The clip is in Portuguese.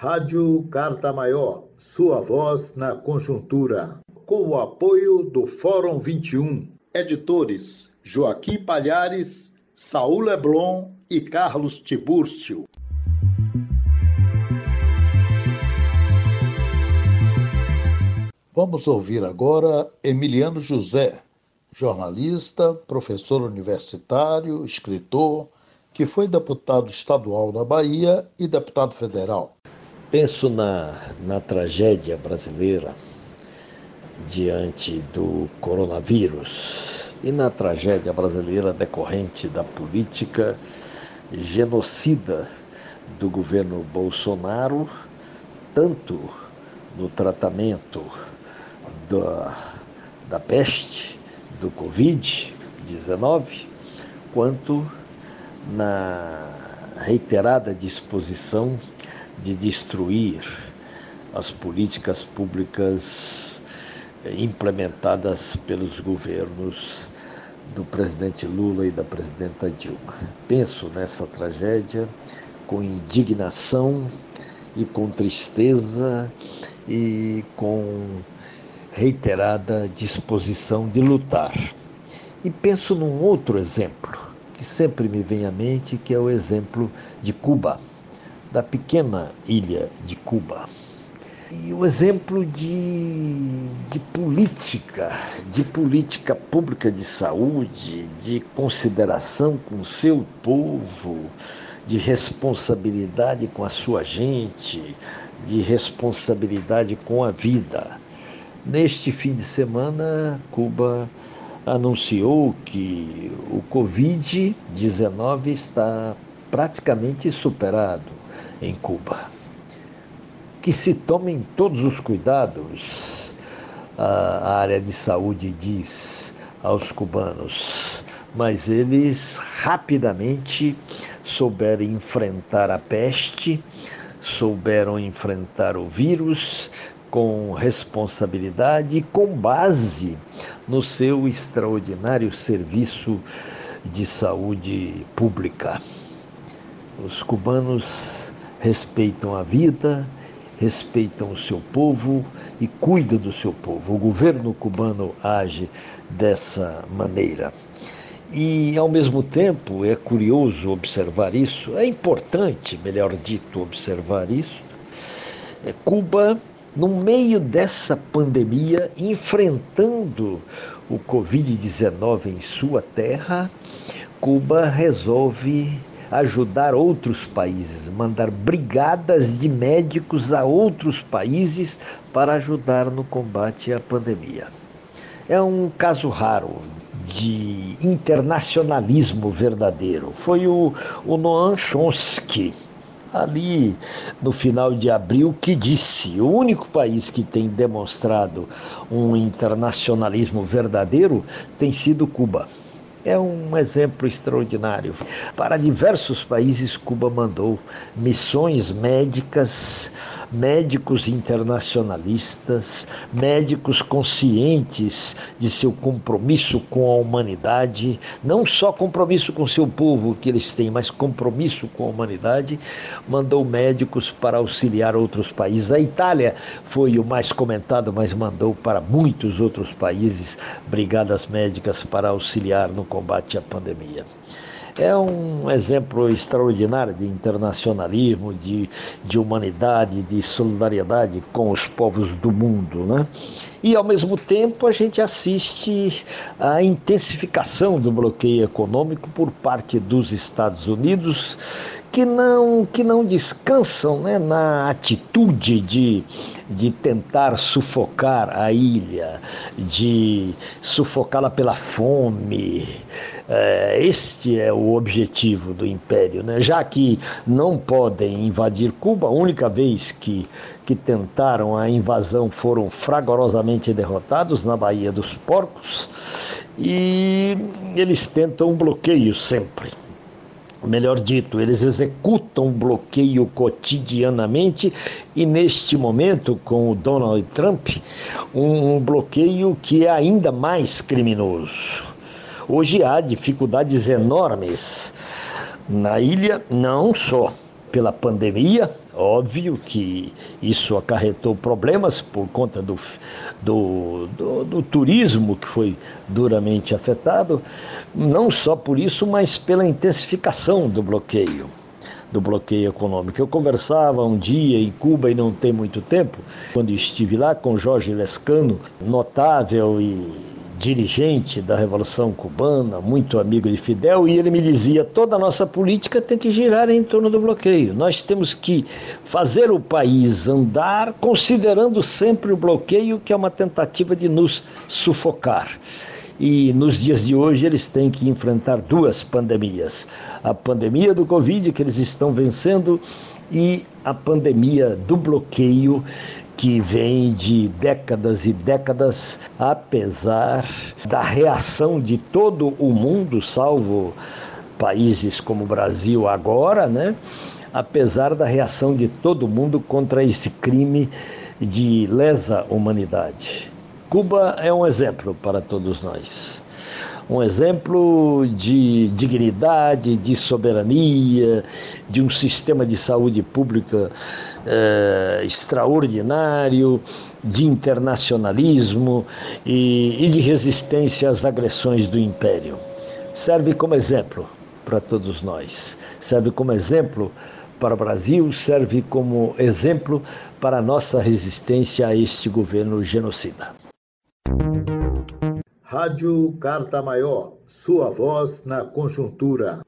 Rádio Carta Maior, sua voz na conjuntura. Com o apoio do Fórum 21. Editores Joaquim Palhares, Saul Leblon e Carlos Tibúrcio. Vamos ouvir agora Emiliano José, jornalista, professor universitário, escritor, que foi deputado estadual na Bahia e deputado federal. Penso na, na tragédia brasileira diante do coronavírus e na tragédia brasileira decorrente da política genocida do governo Bolsonaro, tanto no tratamento da, da peste, do Covid-19, quanto na reiterada disposição de destruir as políticas públicas implementadas pelos governos do presidente Lula e da presidenta Dilma. Penso nessa tragédia com indignação e com tristeza e com reiterada disposição de lutar. E penso num outro exemplo que sempre me vem à mente, que é o exemplo de Cuba, da pequena ilha de Cuba. E o exemplo de, de política, de política pública de saúde, de consideração com o seu povo, de responsabilidade com a sua gente, de responsabilidade com a vida. Neste fim de semana, Cuba anunciou que o Covid-19 está praticamente superado em Cuba. Que se tomem todos os cuidados, a área de saúde diz aos cubanos, mas eles rapidamente souberam enfrentar a peste, souberam enfrentar o vírus, com responsabilidade com base no seu extraordinário serviço de saúde pública. Os cubanos respeitam a vida, respeitam o seu povo e cuidam do seu povo. O governo cubano age dessa maneira. E, ao mesmo tempo, é curioso observar isso, é importante, melhor dito, observar isso. É, Cuba no meio dessa pandemia, enfrentando o Covid-19 em sua terra, Cuba resolve ajudar outros países, mandar brigadas de médicos a outros países para ajudar no combate à pandemia. É um caso raro de internacionalismo verdadeiro. Foi o, o Noam Chomsky, ali no final de abril, que disse: o único país que tem demonstrado um internacionalismo verdadeiro tem sido Cuba. É um exemplo extraordinário. Para diversos países, Cuba mandou missões médicas médicos internacionalistas, médicos conscientes de seu compromisso com a humanidade, não só compromisso com seu povo que eles têm, mas compromisso com a humanidade, mandou médicos para auxiliar outros países. A Itália foi o mais comentado, mas mandou para muitos outros países brigadas médicas para auxiliar no combate à pandemia é um exemplo extraordinário de internacionalismo, de, de humanidade, de solidariedade com os povos do mundo. Né? E, ao mesmo tempo, a gente assiste à intensificação do bloqueio econômico por parte dos Estados Unidos que não, que não descansam né, na atitude de, de tentar sufocar a ilha, de sufocá-la pela fome. É, este é o objetivo do império. Né? Já que não podem invadir Cuba, a única vez que, que tentaram a invasão foram fragorosamente derrotados na Baía dos Porcos, e eles tentam um bloqueio sempre melhor dito, eles executam bloqueio cotidianamente e neste momento, com o Donald Trump, um bloqueio que é ainda mais criminoso. Hoje há dificuldades enormes na ilha, não só pela pandemia, óbvio que isso acarretou problemas por conta do, do, do, do, turismo que foi duramente afetado, não só por isso, mas pela intensificação do bloqueio, do bloqueio econômico. Eu conversava um dia em Cuba e não tem muito tempo, quando estive lá com Jorge Lescano, notável e dirigente da Revolução Cubana, muito amigo de Fidel, e ele me dizia: toda a nossa política tem que girar em torno do bloqueio. Nós temos que fazer o país andar considerando sempre o bloqueio, que é uma tentativa de nos sufocar. E nos dias de hoje eles têm que enfrentar duas pandemias: a pandemia do Covid, que eles estão vencendo, e a pandemia do bloqueio que vem de décadas e décadas, apesar da reação de todo o mundo, salvo países como o Brasil agora, né? Apesar da reação de todo mundo contra esse crime de lesa humanidade. Cuba é um exemplo para todos nós um exemplo de dignidade, de soberania, de um sistema de saúde pública eh, extraordinário, de internacionalismo e, e de resistência às agressões do império. Serve como exemplo para todos nós, serve como exemplo para o Brasil, serve como exemplo para a nossa resistência a este governo genocida. Rádio Carta Maior, sua voz na conjuntura.